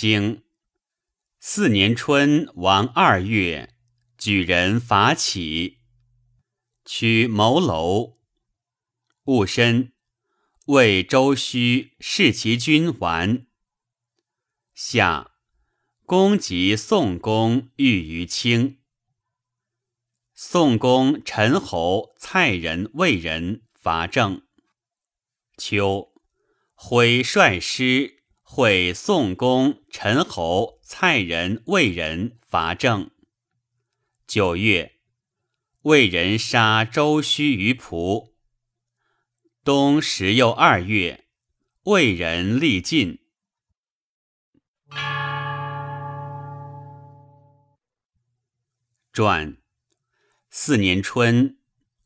经四年春，王二月，举人伐起，取谋楼。戊申，为周须弑其君完。夏，公及宋公遇于清。宋公陈侯蔡人魏人伐郑。秋，毁率师。会宋公、陈侯、蔡人、魏人伐郑。九月，魏人杀周须于蒲。冬十又二月，魏人立晋。传四年春，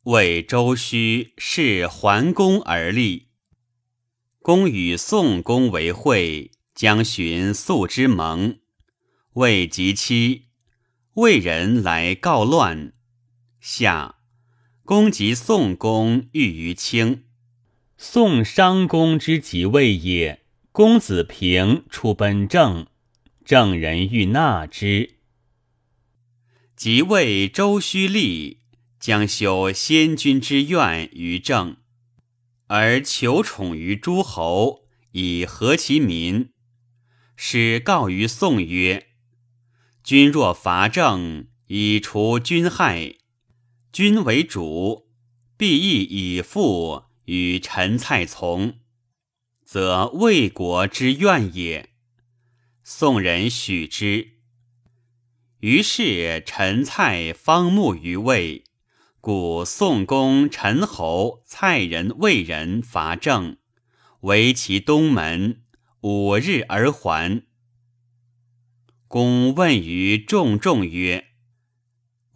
为周须是桓公而立。公与宋公为会，将寻素之盟。未及期，魏人来告乱。夏，公及宋公遇于清。宋商公之即位也。公子平出奔郑，郑人欲纳之。即位周须立，将修先君之愿于郑。而求宠于诸侯，以和其民。使告于宋曰：“君若伐郑，以除君害，君为主，必亦以父与陈蔡从，则魏国之愿也。”宋人许之。于是陈蔡方慕于魏。故宋公、陈侯、蔡人、魏人伐郑，围其东门，五日而还。公问于众众曰：“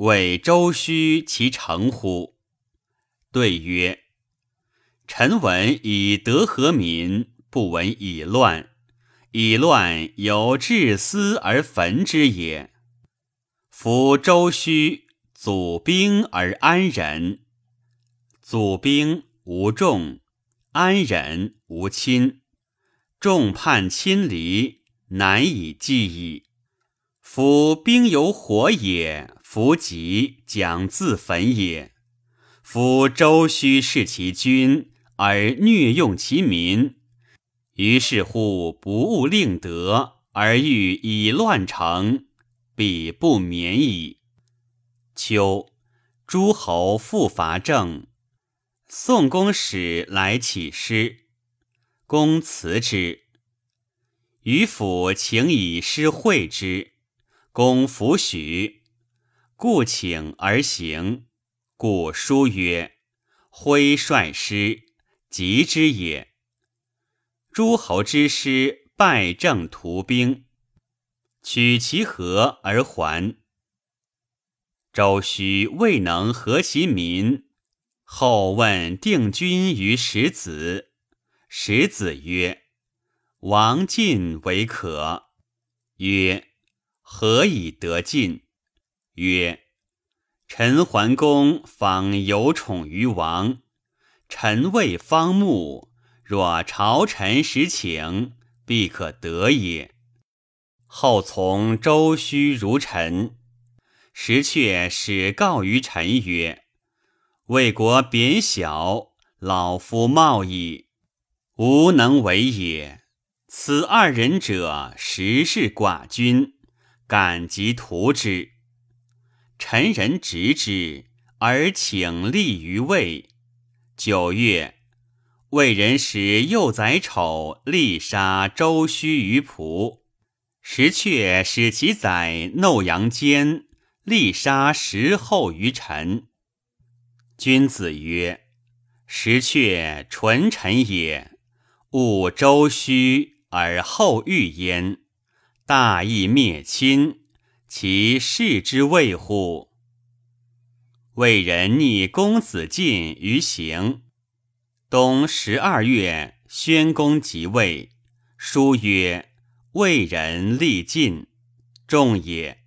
为周须其城乎？”对曰：“臣闻以德和民，不闻以乱。以乱有治私而焚之也。夫周须。”祖兵而安忍，祖兵无众，安忍无亲，众叛亲离，难以计矣。夫兵有火也，夫己将自焚也。夫周须弑其君而虐用其民，于是乎不务令德而欲以乱成，彼不免矣。秋，诸侯复伐郑，宋公使来乞师，公辞之。于府请以师会之，公弗许，故请而行。故书曰：“挥率师，及之也。”诸侯之师败郑屠兵，取其河而还。周须未能和其民，后问定君于石子。石子曰：“王晋为可。”曰：“何以得晋？”曰：“陈桓公方有宠于王，臣未方穆，若朝臣实请，必可得也。后从周须如臣。”时却使告于臣曰：“魏国贬小，老夫冒矣，无能为也。此二人者，实是寡君，敢即图之。臣人执之，而请立于魏。九月，魏人使幼宰丑力杀周须于蒲，时却使其宰耨阳间。”立杀石后于臣。君子曰：“石却纯臣也，勿周须而后遇焉。大义灭亲，其事之谓乎？”魏人逆公子晋于行。冬十二月，宣公即位。书曰：“魏人立晋，众也。”